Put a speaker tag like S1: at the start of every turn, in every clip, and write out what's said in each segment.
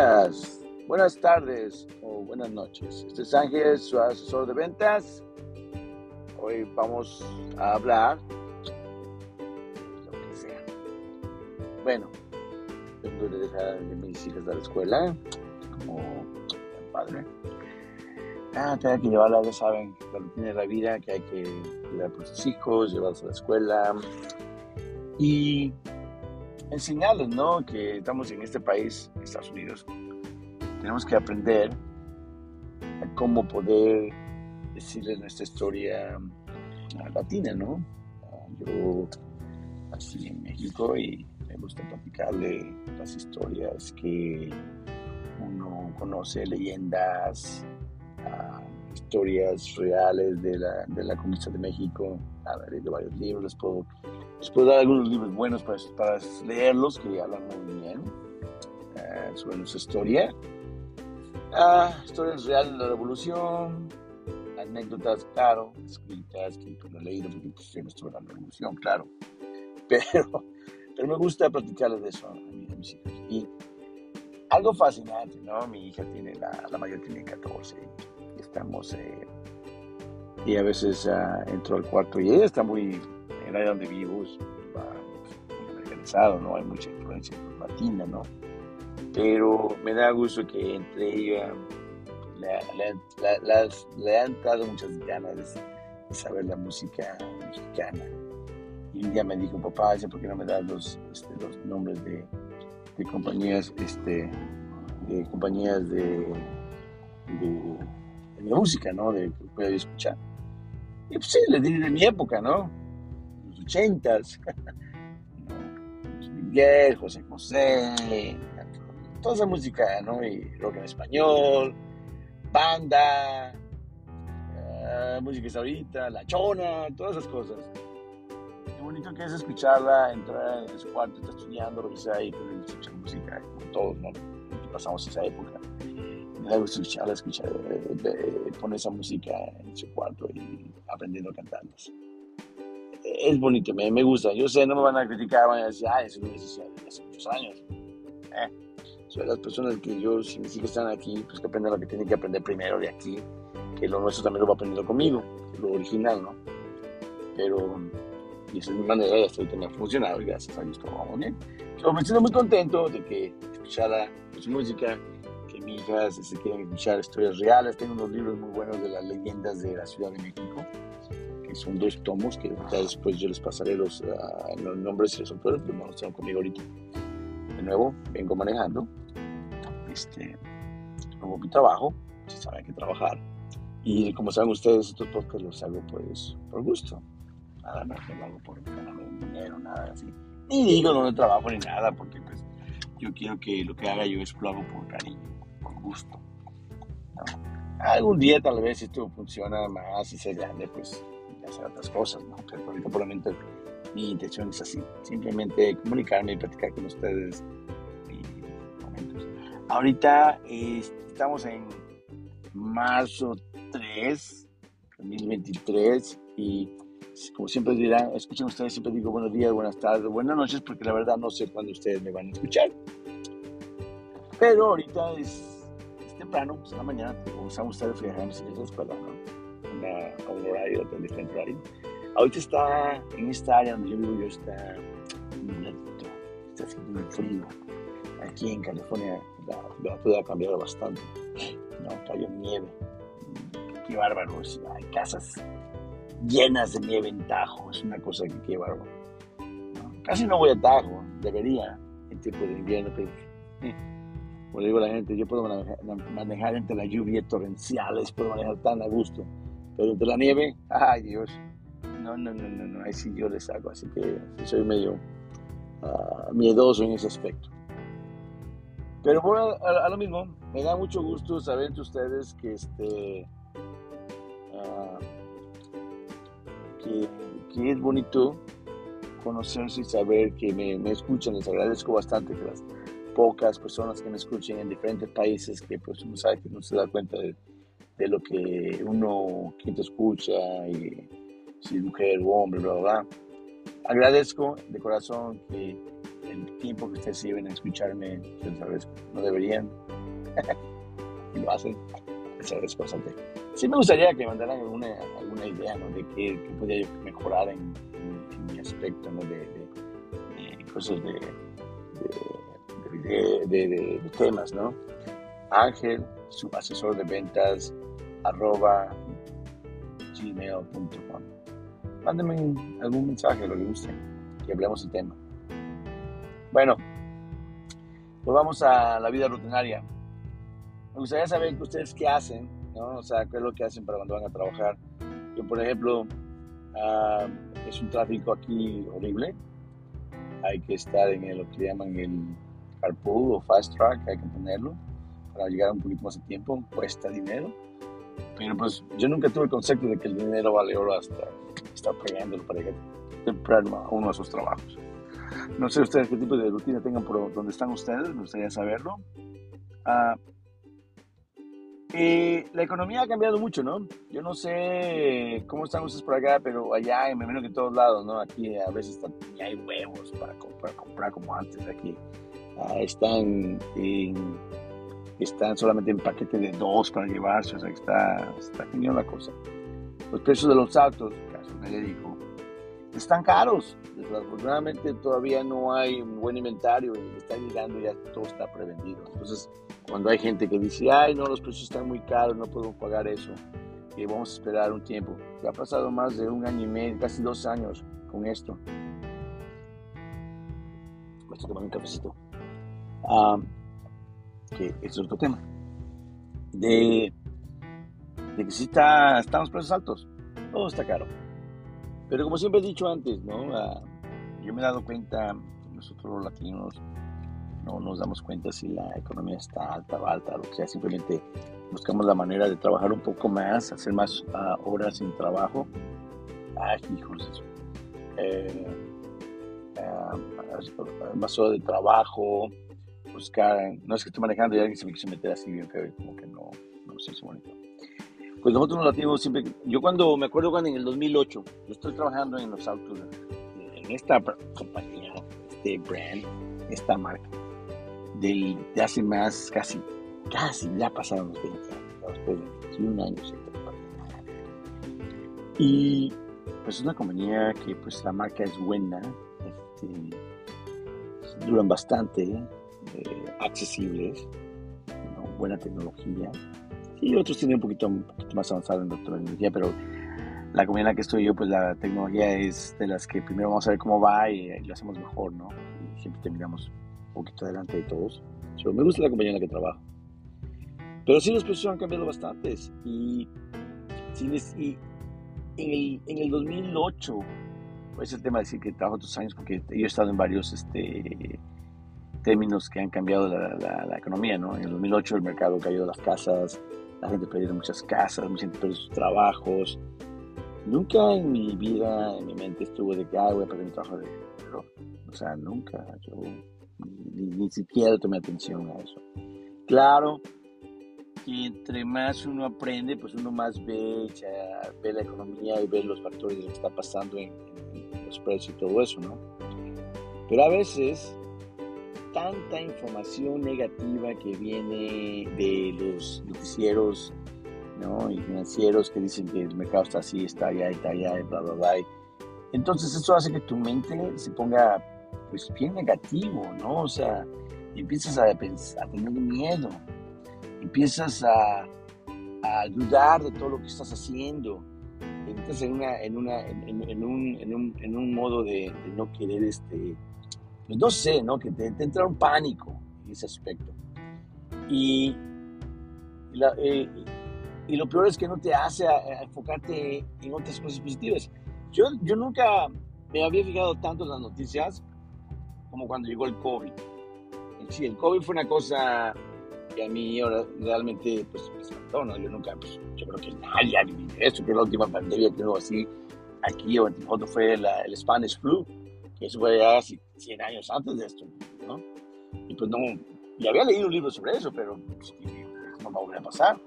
S1: días, buenas tardes o buenas noches. Este es Ángel, su asesor de ventas. Hoy vamos a hablar lo que sea. Bueno, tengo que dejar a mis hijas a la escuela como padre. Ah, tengo que llevarla, ya saben, la rutina de la vida, que hay que cuidar por sus hijos, llevarlos a la escuela y enseñarles, ¿no? Que estamos en este país, Estados Unidos. Tenemos que aprender cómo poder decirles nuestra historia ah, latina, ¿no? Ah, yo nací en México y me gusta platicarle las historias que uno conoce, leyendas, historias reales de la, de la conquista de México. He leído varios libros, les puedo, puedo dar algunos libros buenos para, para leerlos que hablan muy bien uh, sobre historia. Uh, historias reales de la revolución, anécdotas, claro, escritas, que pues, no he leído porque pues, siempre estuve en la revolución, claro. Pero, pero me gusta platicarles de eso a, mis, a mis hijos. Y algo fascinante, ¿no? Mi hija tiene, la, la mayor tiene 14 y estamos, eh, y a veces uh, entro al cuarto y ella está muy, en el área donde vivo, es muy americanizado, ¿no? Hay mucha influencia latina, ¿no? Pero me da gusto que entre ella le, han dado muchas ganas de saber la música mexicana. Y día me dijo, papá, ¿por qué no me das los, este, los nombres de, de compañías, este, de compañías de, de música, ¿no? De que pueda escuchar. Y pues sí, les di de mi época, ¿no? Los ochentas. Miguel, José José, toda esa música, ¿no? Y rock en español, banda, uh, música ahorita, la chona, todas esas cosas qué bonito que es escucharla, entrar en su cuarto, está estudiando, lo que sea, y escuchar música, como todos, ¿no? Pasamos esa época. Gusto escucharla, escuchar, eh, eh, poner esa música en su cuarto y aprendiendo a cantarlas. Es bonito, me, me, gusta. Yo sé, no me van a criticar, van a decir, ah, eso no es hace muchos años. Eh, soy las personas que yo, si mis hijos están aquí, pues que aprendan lo que tienen que aprender primero de aquí, que lo nuestro también lo va aprendiendo conmigo, lo original, ¿no? Pero y esa es mi manera y hasta ahorita me ha funcionado gracias a Dios todo vamos bien. Yo me siento muy contento de que escuchara su música, hijas se quieren escuchar historias reales. Tengo unos libros muy buenos de las leyendas de la Ciudad de México, que son dos tomos que después yo les pasaré los, uh, los nombres y los autores, pero no los tengo conmigo ahorita. De nuevo, vengo manejando. Este, hago mi trabajo, si saben que trabajar. Y como saben ustedes, estos podcasts los hago pues por gusto nada más que lo hago por ganarme dinero, nada así. Ni digo no trabajo ni nada, porque pues yo quiero que lo que haga yo es lo hago por cariño, gusto. ¿no? Algún día tal vez si esto funciona más y se grande, pues hacer otras cosas, ¿no? Pero ahorita por lo menos mi intención es así, simplemente comunicarme y platicar con ustedes y momentos. Ahorita eh, estamos en marzo 3, 2023 y como siempre dirán, escuchen ustedes, siempre digo buenos días, buenas tardes, buenas noches, porque la verdad no sé cuándo ustedes me van a escuchar. Pero ahorita es temprano, pues en la mañana, saben ustedes, a la escuela, ¿no? Una, a un horario, a un diferente horario. Ahorita está, en esta área donde yo vivo, yo está nubladito, está haciendo muy frío. Aquí en California la temperatura ha cambiado bastante, ¿no? Cayó nieve, qué bárbaro, hay casas llenas de nieve en Tajo. Es una cosa que qué bárbaro. ¿no? Casi no voy a Tajo, debería, en tiempo de invierno, pero eh, como digo a la gente, yo puedo manejar, manejar, entre la lluvia torrenciales, puedo manejar tan a gusto, pero entre la nieve, ay Dios, no, no, no, no, no ahí sí yo les hago, así que soy medio uh, miedoso en ese aspecto. Pero bueno, a, lo mismo, me da mucho gusto saber entre ustedes que este... Que, que, es bonito conocerse y saber que me, me, escuchan. Les agradezco bastante que las pocas personas que me escuchen en diferentes países, que pues uno sabe que no se da cuenta de, de lo que uno, quien te escucha, y si es mujer o hombre, bla, bla. Agradezco de corazón que el tiempo que ustedes lleven a escucharme. No deberían, y lo hacen, les agradezco bastante. Sí me gustaría que mandaran alguna, alguna idea ¿no? de qué, qué podría mejorar en, mi aspecto ¿no? de, de, cosas de, de, temas, ¿no? Ángel, su asesor de ventas, arroba gmail.com. Mándenme algún mensaje, lo que guste, que hablemos del tema. Bueno, pues vamos a la vida rutinaria. Me gustaría saber que ustedes qué hacen, ¿no? O sea, qué es lo que hacen para cuando van a trabajar. Yo, por ejemplo, ah, es un tráfico aquí horrible. Hay que estar en lo que llaman el carpool o fast track, hay que ponerlo para llegar un poquito más de tiempo. Cuesta dinero. Pero pues yo nunca tuve el concepto de que el dinero vale oro hasta estar pagándolo para que a uno de sus trabajos. No sé ustedes qué tipo de rutina tengan por donde están ustedes, me gustaría saberlo. Ah, la economía ha cambiado mucho, ¿no? Yo no sé cómo están ustedes por acá, pero allá, me imagino que en todos lados, ¿no? Aquí a veces ni hay huevos para comprar, comprar como antes aquí. Ah, están, están solamente en paquete de dos para llevarse, o sea está, está genial la cosa. Los precios de los autos, caso me dijo, están caros. Desafortunadamente todavía no hay un buen inventario y está llegando ya todo está prevenido. Entonces, cuando hay gente que dice, ay, no, los precios están muy caros, no puedo pagar eso, y vamos a esperar un tiempo. Ya ha pasado más de un año y medio, casi dos años con esto. Me estoy tomando un cafecito. Que es otro tema. De, de que si está, estamos precios altos, todo está caro. Pero como siempre he dicho antes, ¿no? Ah, yo me he dado cuenta, nosotros los latinos no nos damos cuenta si la economía está alta alta, lo que sea, simplemente buscamos la manera de trabajar un poco más, hacer más ah, horas sin trabajo. Hijos, eh, ah, más horas de trabajo, buscar, no es que estoy manejando y alguien se me quiso meter así bien feo y como que no, no sé si bonito. Pues nosotros los latinos siempre, yo cuando, me acuerdo cuando en el 2008, yo estoy trabajando en los autos, en esta compañía, este brand, esta marca, de hace más, casi, casi, ya pasaron los 20 años, después de 21 años. Y pues es una compañía que pues la marca es buena, este, duran bastante, eh, accesibles, buena tecnología y otros tienen un poquito, más avanzado en tecnología, pero la comunidad en la que estoy yo, pues la tecnología es de las que primero vamos a ver cómo va y, lo hacemos mejor, ¿no? Y siempre terminamos un poquito adelante de todos. Pero me gusta la compañía en la que trabajo. Pero sí los precios han cambiado bastante y, y en, el, en el 2008, pues el tema de decir que trabajo otros años, porque yo he estado en varios este, términos que han cambiado la, la, la, economía, ¿no? En el 2008 el mercado cayó de las casas, la gente perdió muchas casas, mucha gente perdió sus trabajos. Nunca en mi vida, en mi mente estuvo de que, ah, voy a perder mi trabajo. De, pero, o sea, nunca, yo ni, siquiera tomé atención a eso. Claro que entre más uno aprende, pues uno más ve, ve la economía y ve los factores de lo que está pasando en, en los precios y todo eso, ¿no? Pero a veces tanta información negativa que viene de los noticieros ¿no? y financieros que dicen que el mercado está así, está allá, está allá, bla, bla, bla. Entonces eso hace que tu mente se ponga pues bien negativo, ¿no? O sea, empiezas a, a tener miedo, empiezas a, a, dudar de todo lo que estás haciendo, un, en un modo de, de no querer este, pues no sé, ¿no? Que te, entra un pánico en ese aspecto. Y, eh, y, lo peor es que no te hace enfocarte en otras cosas positivas. Yo, yo nunca me había fijado tanto en las noticias como cuando llegó el COVID. Sí, el COVID fue una cosa que a mí realmente pues, me espantó, ¿no? Yo nunca, pues, yo creo que nadie ha vivido esto, que la última pandemia que hubo así aquí o en fue el Spanish flu eso fue ya casi 100 años antes de esto, ¿no? Y pues no, ya había leído un libro sobre eso, pero pues, no va a volver a pasar.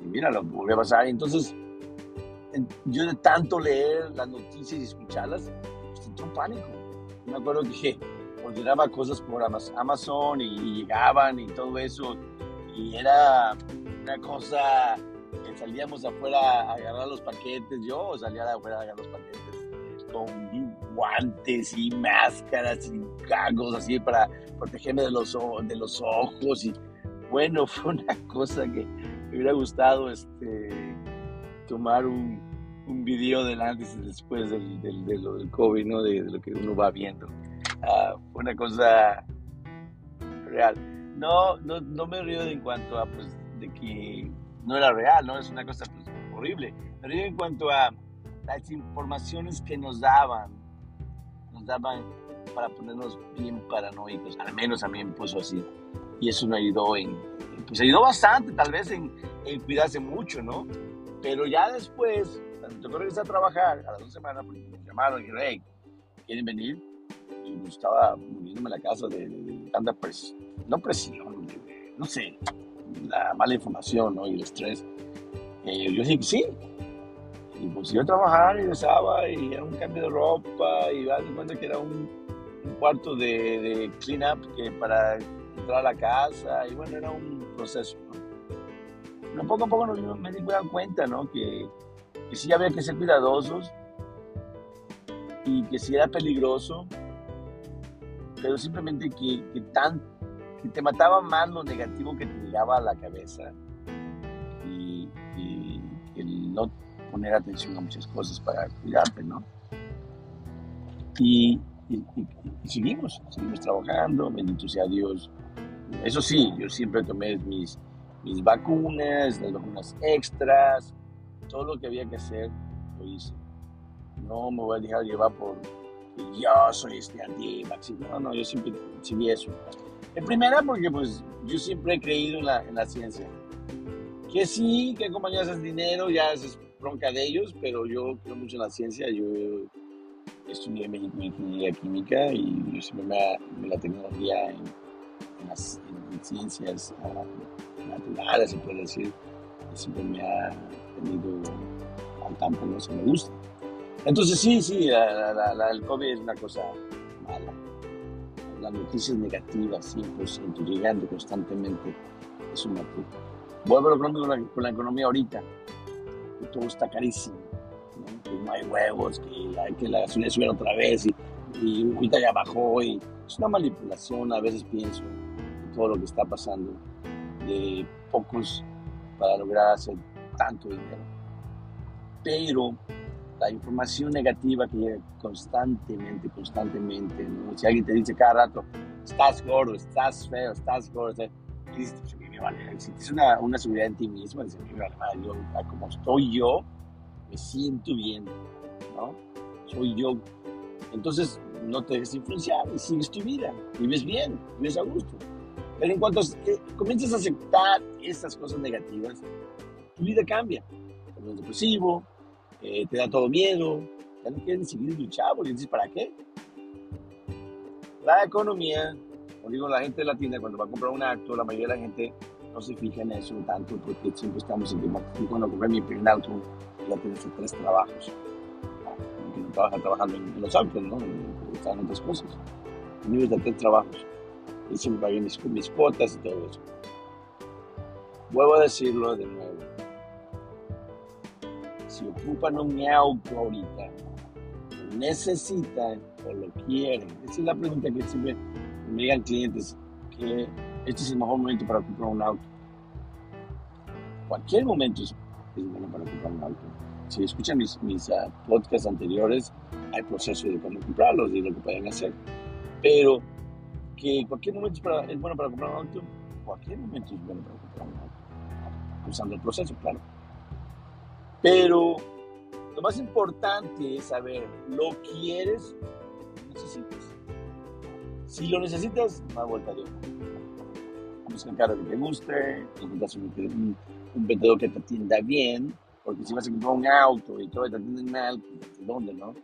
S1: Y mira, lo volvió a pasar. Entonces, yo de tanto leer las noticias y escucharlas, pues entró un pánico. Me acuerdo que ordenaba cosas por Amazon y, llegaban y todo eso. Y era una cosa que salíamos afuera a agarrar los paquetes. Yo salía afuera a agarrar los paquetes con guantes y máscaras y cagos así para protegerme de los, de los ojos. Y bueno, fue una cosa que me hubiera gustado este, tomar un, un video del antes y después del, del, de lo del COVID, ¿no? De, lo que uno va viendo. Uh, una cosa real. No, no, no me río en cuanto a, pues, de que no era real, ¿no? Es una cosa pues, horrible. Me río en cuanto a las informaciones que nos daban, nos daban para ponernos bien paranoicos, al menos a mí me puso así. Y eso me ayudó en, pues ayudó bastante, tal vez en, en cuidarse mucho, ¿no? Pero ya después, cuando me tocó regresar a trabajar, a las dos semanas, pues me llamaron y dijeron, hey, ¿quieren venir? Y yo estaba muriéndome la casa de, tanta presión, no presión, no sé, la mala información ¿no? y el estrés. Eh, yo dije que sí. Y pues yo a trabajar y regresaba y era un cambio de ropa y me cuenta que era un, un cuarto de, de, clean up que para entrar a la casa y bueno, era un proceso. Pero poco a poco me di cuenta ¿no? que, que sí había que ser cuidadosos y que sí era peligroso, pero simplemente que, que, tan, que te mataba más lo negativo que te llegaba a la cabeza y, y el no poner atención a muchas cosas para cuidarte, ¿no? Y, y, seguimos, seguimos trabajando, bendito sea Dios. Eso sí, yo siempre tomé mis, mis vacunas, las vacunas extras, todo lo que había que hacer, lo hice. No me voy a dejar llevar por yo soy este anti No, no, yo siempre seguí eso. En primera, porque pues yo siempre he creído en la, en la ciencia. Que sí, que compañías hacen dinero, ya es bronca de ellos, pero yo creo mucho en la ciencia. Yo estudié México ingeniería química y yo siempre me, la tecnología en, en las en ciencias uh, naturales, se puede decir, siempre me ha tenido al campo, no se me gusta. Entonces sí, sí, la, el COVID es una cosa mala. Las noticias negativas, 100%, llegando constantemente, es una puta. Vuelvo con la, con la economía ahorita, todo está carísimo, ¿no? que no hay huevos, que, la, que la gasolina sube otra vez y, y ahorita ya bajó. Y es una manipulación, a veces pienso, de todo lo que está pasando, de pocos para lograr hacer tanto dinero. Pero la información negativa que llega constantemente, constantemente, si alguien te dice cada rato, estás gordo, estás feo, estás gordo, dices, me vale. si tienes una, una, seguridad en ti mismo, dices, me vale, yo, como estoy yo, me siento bien, ¿no? Soy yo. Entonces, no te dejes influenciar y sigues tu vida, vives bien, vives a gusto. Pero en cuanto eh, comienzas a aceptar estas cosas negativas, tu vida cambia. Te depresivo, eh, te da todo miedo, ya no quieres seguir luchando porque dices, ¿para qué? La economía, como digo, la gente latina cuando va a comprar un acto, la mayoría de la gente no se fija en eso tanto porque siempre estamos en que cuando compré mi primer auto ya tienes tres trabajos. no trabaja trabajando en, los autos, ¿no? Están en otras cosas. Niños de tres trabajos y siempre pagué mis, mis cuotas y todo eso. Vuelvo a decirlo de nuevo. Si ocupan un auto ahorita, lo necesitan o lo quieren. Esa es la pregunta que siempre me digan clientes, que este es el mejor momento para comprar un auto. Cualquier momento es, bueno para comprar un auto. Si escuchan mis, mis uh, podcasts anteriores, hay proceso de cómo comprarlos y lo que pueden hacer. Pero que cualquier momento es, bueno para comprar un auto, cualquier momento es bueno para comprar un auto, usando el proceso, claro. Pero lo más importante es saber, ¿lo quieres lo necesitas? Si lo necesitas, va a vuelta de Busca un carro que te guste, necesitas un, un, vendedor que te atienda bien, porque si vas a comprar un auto y todo te atienden mal, pues, ¿dónde, no?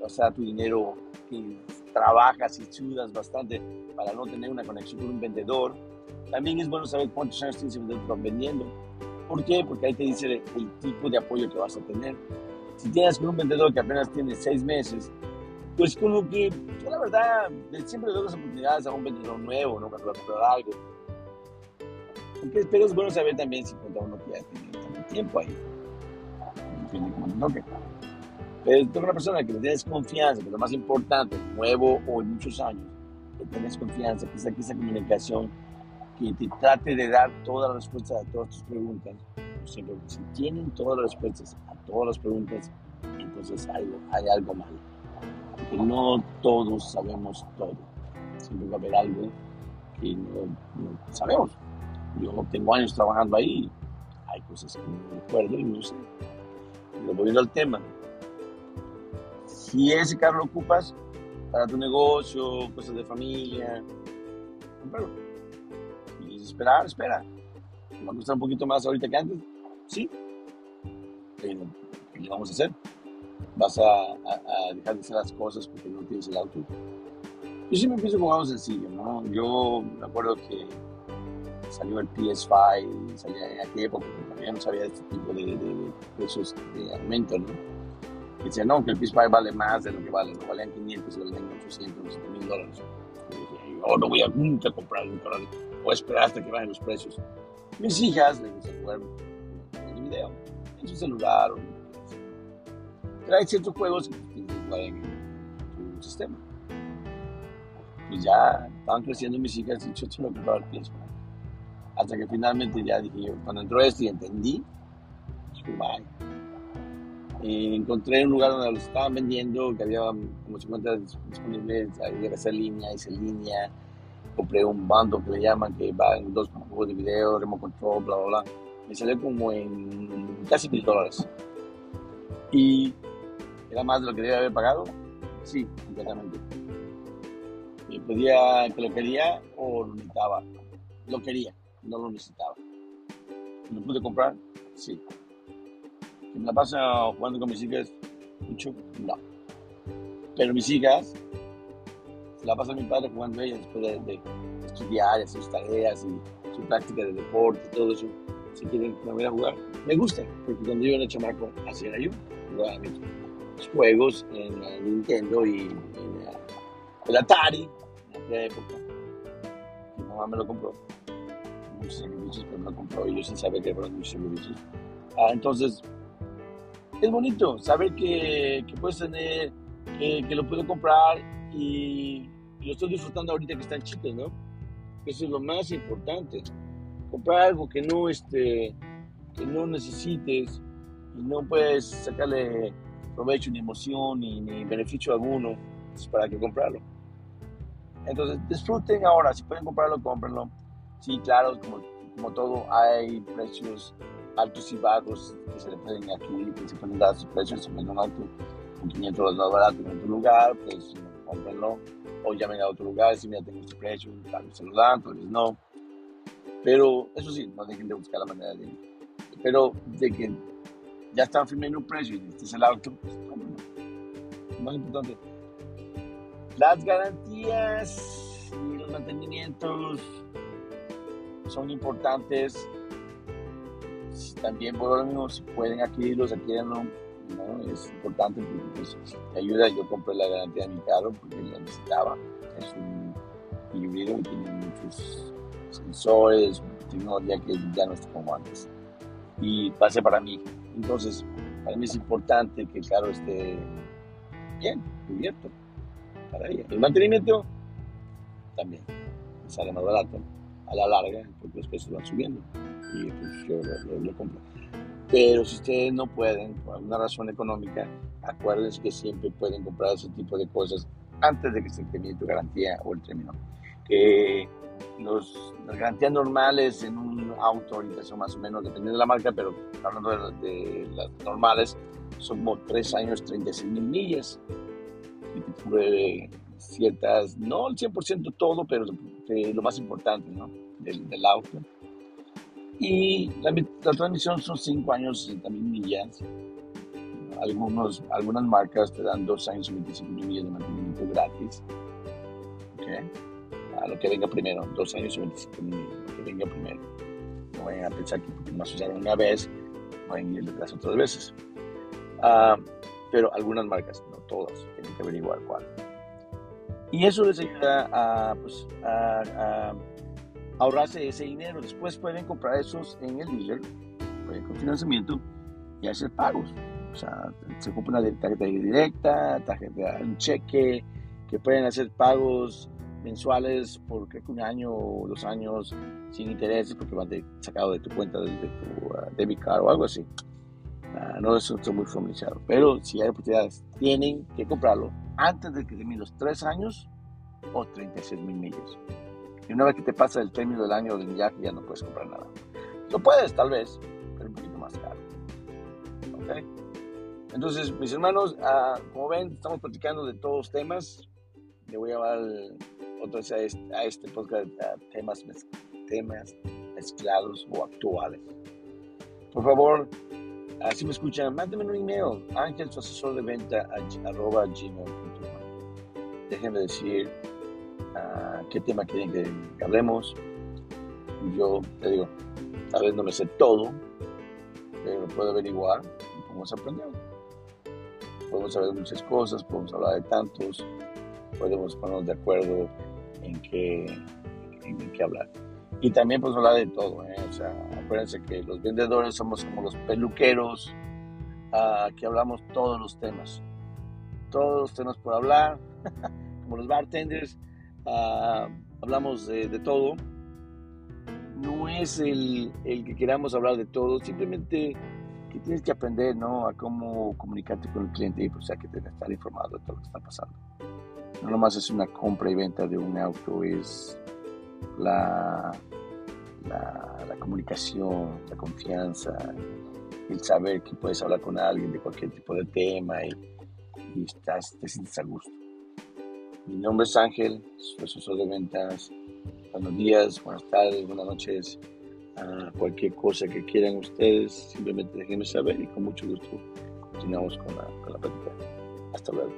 S1: O sea, tu dinero que trabajas y sudas bastante para no tener una conexión con un vendedor. También es bueno saber cuántos años tienes vendedor vendiendo. ¿Por qué? Porque ahí te dice el, tipo de apoyo que vas a tener. Si tienes con un vendedor que apenas tiene seis meses, pues como que yo la verdad siempre doy las oportunidades a un vendedor nuevo, ¿no? Cuando comprar algo. pero es bueno saber también si cuenta uno que ya tiene tiempo ahí. Depende cómo te toque. Pero tengo una persona que le tienes confianza, que es lo más importante, nuevo o en muchos años, que tienes confianza, que esa comunicación, que te trate de dar todas las respuestas a todas tus preguntas. Siempre, si tienen todas las respuestas a todas las preguntas, entonces hay, hay algo mal que no todos sabemos todo. Siempre va a haber algo que no, sabemos. Yo tengo años trabajando ahí, hay cosas que no recuerdo y no sé. Pero volviendo al tema, si ese carro lo ocupas para tu negocio, cosas de familia, comprarlo. Y esperar, espera. ¿Va a costar un poquito más ahorita que antes? Sí. Pero, ¿qué vamos a hacer? Vas a, dejar de hacer las cosas porque no tienes el auto. Yo siempre empiezo con algo sencillo, ¿no? Yo me acuerdo que salió el PS5, salía en aquella época, porque todavía no sabía de este tipo de, de, precios de aumento, ¿no? Y decía, no, que el PS5 vale más de lo que vale, no valían 500, valían 800, 7 mil dólares. Yo no voy a nunca comprar un voy a esperar hasta que bajen los precios. Mis hijas les dicen, bueno, en el video, en su celular, trae ciertos juegos que en tu sistema. Pues ya estaban creciendo mis hijas y yo que comprar el PS Hasta que finalmente ya dije, cuando entró este y entendí, dije, bye. Y encontré un lugar donde los estaban vendiendo, que había como 50 disponibles, había que hacer línea, hice línea, compré un bando que le llaman, que va en dos juegos de video, remote control, bla, bla, bla. Me salió como en casi mil dólares. Y ¿Era más de lo que debía haber pagado? Sí, completamente. Y pedía que lo quería o lo necesitaba. Lo quería, no lo necesitaba. ¿Lo pude comprar? Sí. ¿Que me la pasa jugando con mis hijas mucho? No. Pero mis hijas se la pasa mi padre jugando ellas después de, estudiar, hacer sus tareas y su práctica de deporte y todo eso. Si quieren volver a jugar, me gusta, porque cuando yo era chamaco, así era yo, jugaba juegos en Nintendo y el Atari, en aquella época. Mi mamá me lo compró. Muchos sacrificios, pero me lo compró y yo sin saber que eran muchos sacrificios. Ah, entonces, es bonito saber que, que puedes tener, que, lo puedo comprar y, lo estoy disfrutando ahorita que están chicos, ¿no? Eso es lo más importante. Comprar algo que no, este, que no necesites y no puedes sacarle provecho, ni emoción, ni, ni beneficio alguno pues, para que comprarlo. Entonces, disfruten ahora, si pueden comprarlo, cómprenlo. Sí, claro, como, como todo, hay precios altos y bajos que se le pueden aquí, que se pueden dar sus precios, si un alto, con 500 dólares más barato en otro lugar, pues cómprenlo. O llamen a otro lugar, si mira, tengo este precio, tal vez se lo dan, tal vez no. Pero eso sí, no dejen de buscar la manera de... Pero de que ya están firmando un precio y este es el auto, pues, Más importante, las garantías y los mantenimientos son importantes. También por lo mismo, si pueden adquirirlos, adquiérenlo. ¿no? Es importante porque pues, te ayuda. Yo compré la garantía de mi carro porque la necesitaba. Es un híbrido y tiene muchos sensores, tecnología que ya no es como antes. Y pase para mí entonces, para mí es importante que el carro esté bien, cubierto para ella. El mantenimiento también sale más barato a la larga porque los precios van subiendo y pues yo lo, compro. Pero si ustedes no pueden, por alguna razón económica, acuérdense que siempre pueden comprar ese tipo de cosas antes de que se termine tu garantía o el término. Que los, las garantías normales en un auto ahorita son más o menos, dependiendo de la marca, pero hablando de, las normales, son como 3 años, 36 mil millas. Y te cubre ciertas, no el 100% todo, pero lo más importante ¿no? del, del auto. Y la, la, transmisión son 5 años, 60 mil millas. Algunos, algunas marcas te dan 2 años y 25 mil millas de mantenimiento gratis. Okay a lo que venga primero, dos años y 25 mil, lo que venga primero. No vayan a pensar que más usaron una vez, vayan a ir las otras veces. Ah, pero algunas marcas, no todas, tienen que averiguar cuál. Y eso les ayuda a, pues, a, ahorrarse ese dinero. Después pueden comprar esos en el dealer, pueden con financiamiento y hacer pagos. O sea, se compra una tarjeta directa, tarjeta, un cheque, que pueden hacer pagos mensuales por creo que un año o dos años sin intereses porque van sacado de tu cuenta de, tu uh, debit card o algo así. Uh, no estoy muy familiarizado, pero si hay oportunidades, tienen que comprarlo antes de que termine los tres años o 36 mil millas. Y una vez que te pasa el término del año del millaje, ya no puedes comprar nada. Lo puedes, tal vez, pero un poquito más caro. ¿Okay? Entonces, mis hermanos, uh, como ven, estamos platicando de todos los temas. Le voy a otra vez a este, a este podcast a temas, temas mezclados o actuales. Por favor, si me escuchan, mándenme un email, Ángel, su asesor de venta, arroba gmail.com. Déjenme decir uh, qué tema quieren que, hablemos. Yo te digo, tal vez no me sé todo, pero puedo averiguar y podemos aprender. Podemos saber muchas cosas, podemos hablar de tantos, podemos ponernos de acuerdo en qué, en qué hablar. Y también pues hablar de todo, ¿eh? o sea, acuérdense que los vendedores somos como los peluqueros, uh, que hablamos todos los temas, todos los temas por hablar, como los bartenders, uh, hablamos de, de, todo. No es el, el, que queramos hablar de todo, simplemente que tienes que aprender, ¿no? A cómo comunicarte con el cliente y pues hay que estar informado de todo lo que está pasando. No nomás es una compra y venta de un auto, es la, la, comunicación, la confianza, el saber que puedes hablar con alguien de cualquier tipo de tema y, estás, te sientes a gusto. Mi nombre es Ángel, soy asesor de ventas. Buenos días, buenas tardes, buenas noches. cualquier cosa que quieran ustedes, simplemente déjenme saber y con mucho gusto continuamos con la, con la plática. Hasta luego.